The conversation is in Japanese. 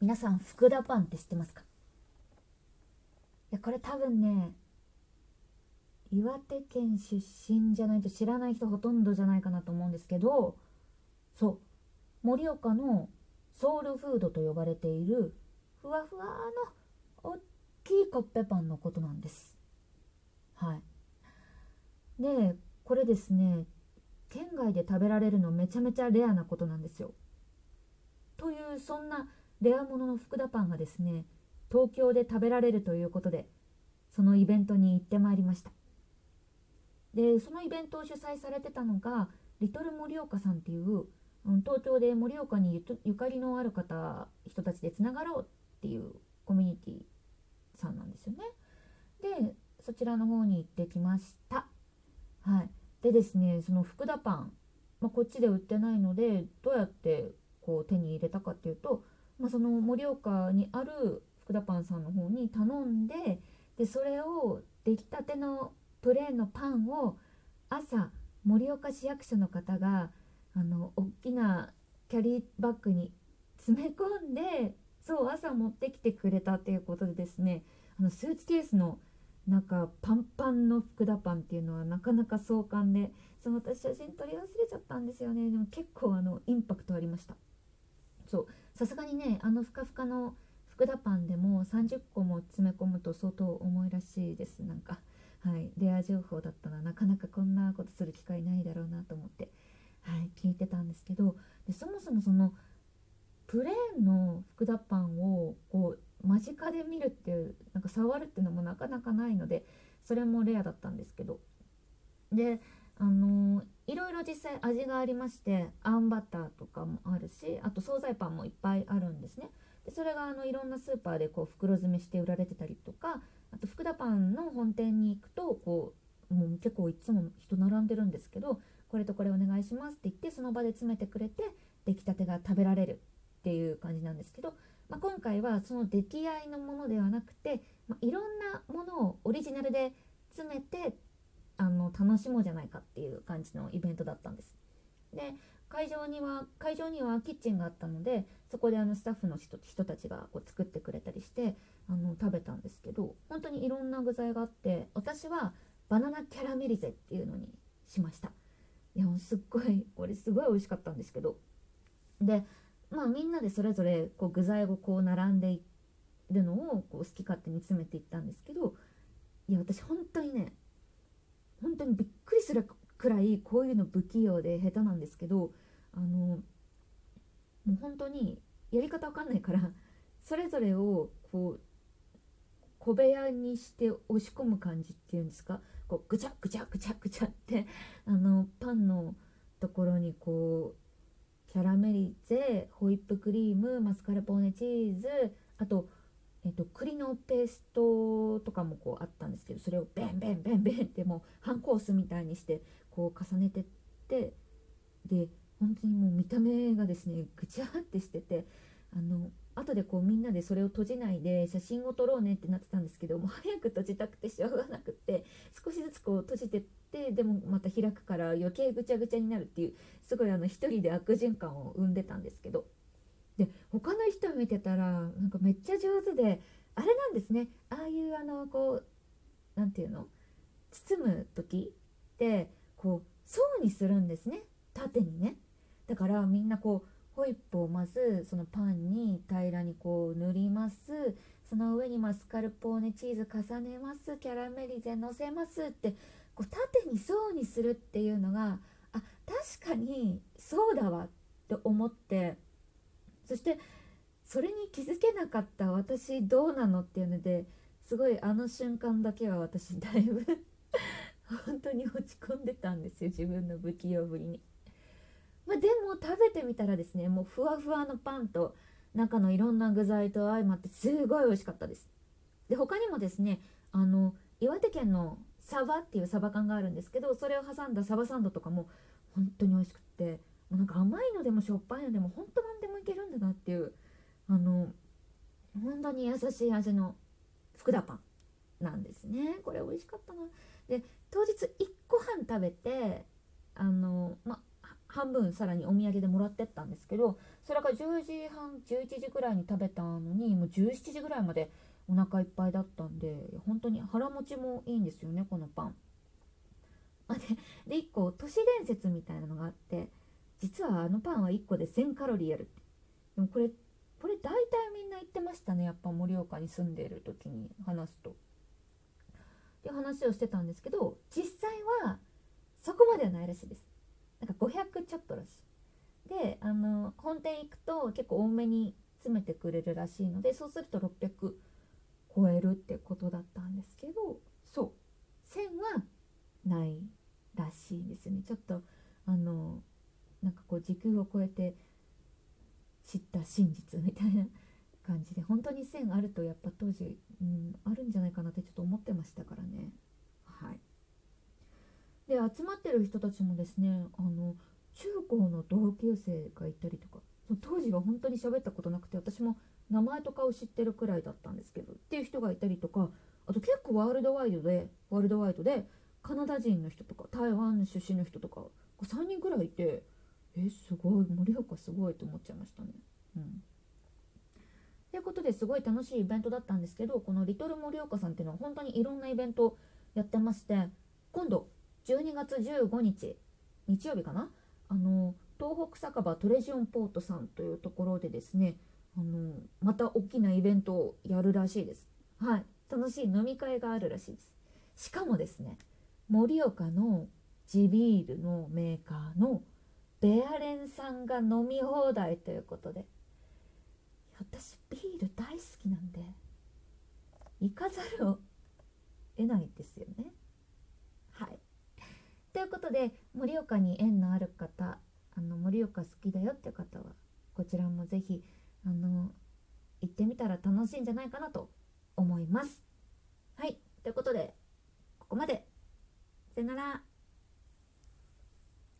皆さん福田パンって知ってますか？いやこれ多分ね岩手県出身じゃないと知らない人ほとんどじゃないかなと思うんですけどそう盛岡のソウルフードと呼ばれているふわふわの大きいコッペパンのことなんです。はい。でこれですね県外で食べられるのめちゃめちゃレアなことなんですよ。というそんなレアものの福田パンがですね東京で食べられるということでそのイベントに行ってまいりました。でそのイベントを主催されてたのがリトル盛岡さんっていう、うん、東京で盛岡にゆかりのある方人たちでつながろうっていうコミュニティさんなんですよね。でそちらの方に行ってきました。はい。でですねその福田パン、まあ、こっちで売ってないのでどうやってこう手に入れたかっていうとまあ、その盛岡にある福田パンさんの方に頼んででそれを出来たてのプレーンのパンを朝盛岡市役所の方があの大きなキャリーバッグに詰め込んでそう朝持ってきてくれたっていうことでですねあのスーツケースの中パンパンの福田パンっていうのはなかなか壮観でその私写真撮り忘れちゃったんですよね。でも結構あのインパクトありました。そう。さすがにねあのふかふかの福田パンでも30個も詰め込むと相当重いらしいです。なんかはい。レア情報だったらなかなかこんなことする機会ないだろうなと思ってはい。聞いてたんですけどでそもそもそのプレーンの福田パンをこう間近で見るっていうなんか触るっていうのもなかなかないのでそれもレアだったんですけど。であのー、ろいろ実際味がありましてあんバターとかもあるしあと惣菜パンもいっぱいあるんですね。でそれがあのいろんなスーパーでこう袋詰めして売られてたりとかあと福田パンの本店に行くとこうもう結構いつも人並んでるんですけどこれとこれお願いしますって言ってその場で詰めてくれて出来たてが食べられるっていう感じなんですけど、まあ、今回はその出来合いのものではなくて、まあ、いろんなものをオリジナルで詰めてあの楽しもうじゃないかっていう感じのイベントだったんです。で会場には会場にはキッチンがあったのでそこであのスタッフの人人たちがこう作ってくれたりしてあの食べたんですけど本当にいろんな具材があって私はバナナキャラメリゼっていうのにしましたいやすっごいこれすごい美味しかったんですけどでまあみんなでそれぞれこう具材をこう並んでいるのをこう好き勝手に詰めていったんですけどいや私本当にね本当にびっくりするくらいこういうの不器用で下手なんですけどあのもう本当にやり方わかんないからそれぞれをこう小部屋にして押し込む感じっていうんですか？こうぐちゃぐちゃぐちゃぐちゃってあのパンのところにこうキャラメリゼホイップクリームマスカルポーネチーズあとえっと、栗のペーストとかもこうあったんですけどそれをベンベンベンベンってもう半コースみたいにしてこう重ねてってで本当にもう見た目がですねぐちゃってしててあの後でこうみんなでそれを閉じないで写真を撮ろうねってなってたんですけどもう早く閉じたくてしょうがなくって少しずつこう閉じてってでもまた開くから余計ぐちゃぐちゃになるっていうすごいあの一人で悪循環を生んでたんですけど他の人見てたらなんかめっちゃ上手であれなんですね。ああいうあのこう何て言うの？包む時ってこう層にするんですね。縦にね。だからみんなこうホイップをまずそのパンに平らにこう塗ります。その上にマスカルポーネチーズ重ねます。キャラメリゼのせますってこう縦に層にするっていうのがあ確かにそうだわって思って。そしてそれに気づけなかった私どうなのっていうのですごいあの瞬間だけは私だいぶ 本当に落ち込んでたんですよ自分の不器用ぶりに。まあ、でも食べてみたらですねもうふわふわのパンと中のいろんな具材と相まってすごい美味しかったです。で他にもですねあの岩手県のサバっていうサバ缶があるんですけどそれを挟んだサバサンドとかも本当に美味しくってもうなんか甘いのでもしょっぱいのでも本当何でもいけるんだなっていうあの本当に優しい味の福田パンなんですね。これ美味しかったな。で当日1個半食べてあのま半分さらにお土産でもらってったんですけどそれが10時半11時ぐらいに食べたのにもう17時ぐらいまでお腹いっぱいだったんで本当に腹持ちもいいんですよねこのパン。あ でで1個都市伝説みたいなのがあって実はあのパンは1個で1000カロリーあるって。でもこれこれ大体みんな言ってましたねやっぱ盛岡に住んでいる時に話すと。って話をしてたんですけど実際はそこまではないらしいです。なんか500ちょっとらしい。であの本店行くと結構多めに詰めてくれるらしいのでそうすると600超えるってことだったんですけどそう1000はないらしいですねちょっとあのなんかこう時空を超えて知った真実みたいな感じで本当に線あるとやっぱ当時、うん、あるんじゃないかなってちょっと思ってましたからね。はい。で集まってる人たちもですねあの中高の同級生がいたりとか当時は本当に喋ったことなくて私も名前とかを知ってるくらいだったんですけどっていう人がいたりとかあと結構ワールドワイドでワールドワイドでカナダ人の人とか台湾出身の人とか3人くらいいてえすごい盛岡すごいと思っちゃいましたね。うん。ということですごい楽しいイベントだったんですけどこのリトル盛岡さんっていうのは本当にいろんなイベントやってまして今度12月15日日曜日かな？あの東北酒場トレジオンポートさんというところでですねあのまた大きなイベントをやるらしいです。はい。楽しい飲み会があるらしいです。しかもですね盛岡の地ビールのメーカーのベアレンさんが飲み放題ということで私ビール大好きなんで行かざるを得ないですよね。はい。ということで盛岡に縁のある方あの盛岡好きだよっていう方はこちらもぜひあの行ってみたら楽しいんじゃないかなと思います。はい。ということでここまで。さよなら。